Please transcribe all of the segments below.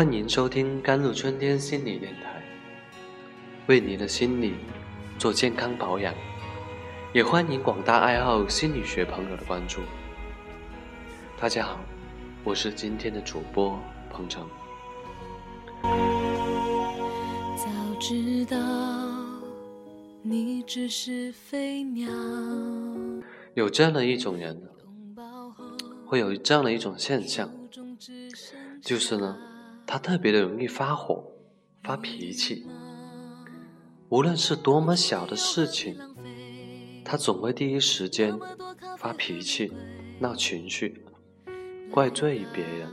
欢迎收听甘露春天心理电台，为你的心理做健康保养，也欢迎广大爱好心理学朋友的关注。大家好，我是今天的主播彭程。早知道你只是飞鸟。有这样的一种人，会有这样的一种现象，就是呢。他特别的容易发火、发脾气，无论是多么小的事情，他总会第一时间发脾气、闹情绪、怪罪别人。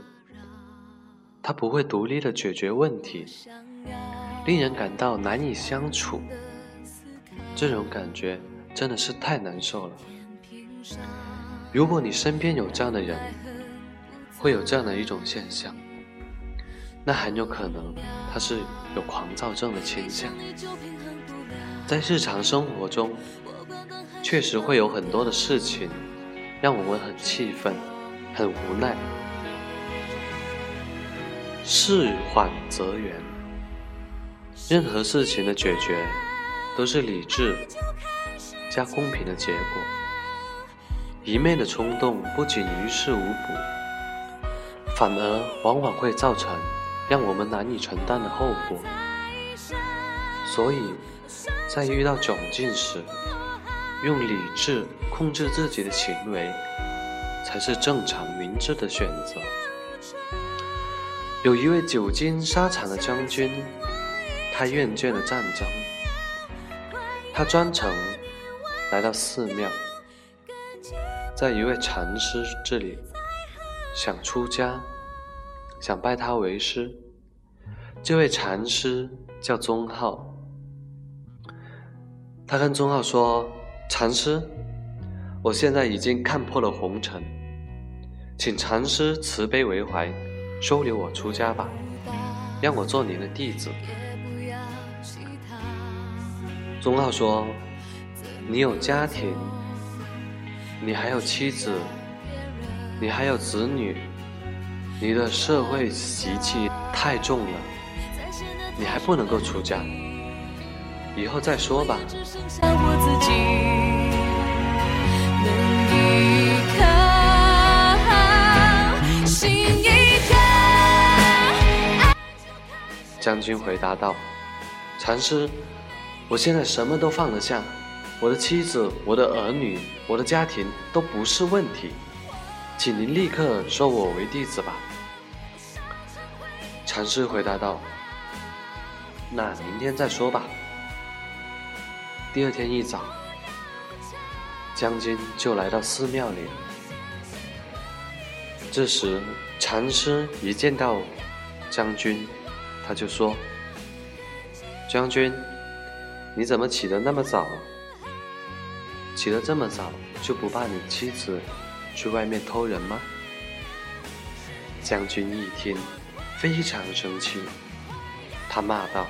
他不会独立的解决问题，令人感到难以相处。这种感觉真的是太难受了。如果你身边有这样的人，会有这样的一种现象。那很有可能他是有狂躁症的倾向，在日常生活中，确实会有很多的事情让我们很气愤、很无奈。事缓则圆，任何事情的解决都是理智加公平的结果，一昧的冲动不仅于事无补，反而往往会造成。让我们难以承担的后果，所以，在遇到窘境时，用理智控制自己的行为，才是正常明智的选择。有一位久经沙场的将军，他厌倦了战争，他专程来到寺庙，在一位禅师这里想出家。想拜他为师，这位禅师叫宗浩。他跟宗浩说：“禅师，我现在已经看破了红尘，请禅师慈悲为怀，收留我出家吧，让我做您的弟子。”宗浩说：“你有家庭，你还有妻子，你还有子女。”你的社会习气太重了，你还不能够出家，以后再说吧。将军回答道：“禅师，我现在什么都放得下，我的妻子、我的儿女、我的家庭都不是问题，请您立刻收我为弟子吧。”禅师回答道：“那明天再说吧。”第二天一早，将军就来到寺庙里。这时，禅师一见到将军，他就说：“将军，你怎么起得那么早？起得这么早，就不怕你妻子去外面偷人吗？”将军一听。非常生气，他骂道：“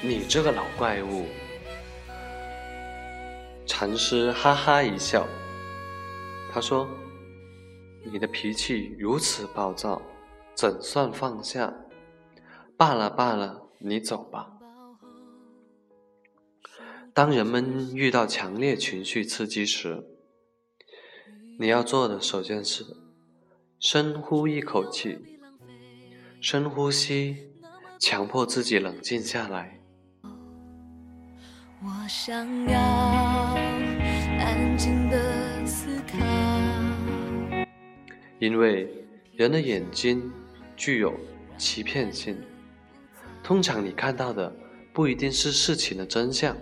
你这个老怪物！”禅师哈哈一笑，他说：“你的脾气如此暴躁，怎算放下？罢了罢了，你走吧。”当人们遇到强烈情绪刺激时，你要做的首先是深呼一口气。深呼吸，强迫自己冷静下来。我想要安静的思考。因为人的眼睛具有欺骗性，通常你看到的不一定是事情的真相。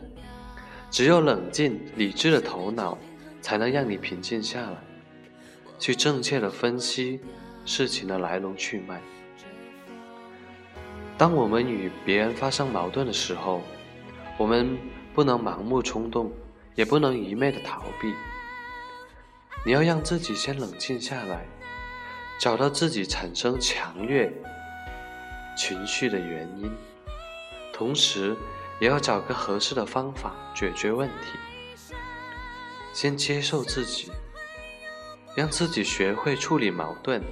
只有冷静理智的头脑，才能让你平静下来，去正确的分析事情的来龙去脉。当我们与别人发生矛盾的时候，我们不能盲目冲动，也不能一昧的逃避。你要让自己先冷静下来，找到自己产生强烈情绪的原因，同时也要找个合适的方法解决问题。先接受自己，让自己学会处理矛盾。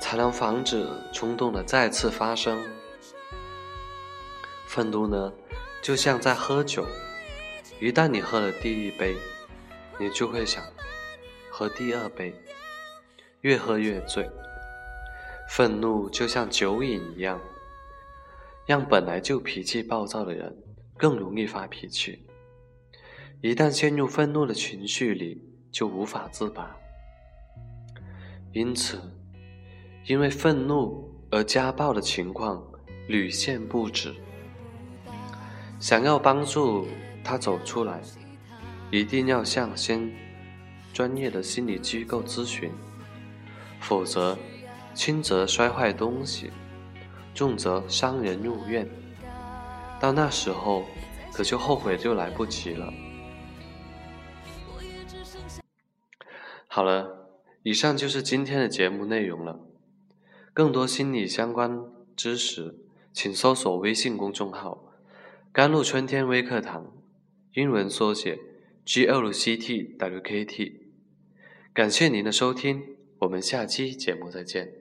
才能防止冲动的再次发生。愤怒呢，就像在喝酒，一旦你喝了第一杯，你就会想喝第二杯，越喝越醉。愤怒就像酒瘾一样，让本来就脾气暴躁的人更容易发脾气。一旦陷入愤怒的情绪里，就无法自拔。因此，因为愤怒而家暴的情况屡见不止。想要帮助他走出来，一定要向先专业的心理机构咨询，否则。轻则摔坏东西，重则伤人入院。到那时候，可就后悔就来不及了。好了，以上就是今天的节目内容了。更多心理相关知识，请搜索微信公众号“甘露春天微课堂”，英文缩写 GLCTWKT。感谢您的收听，我们下期节目再见。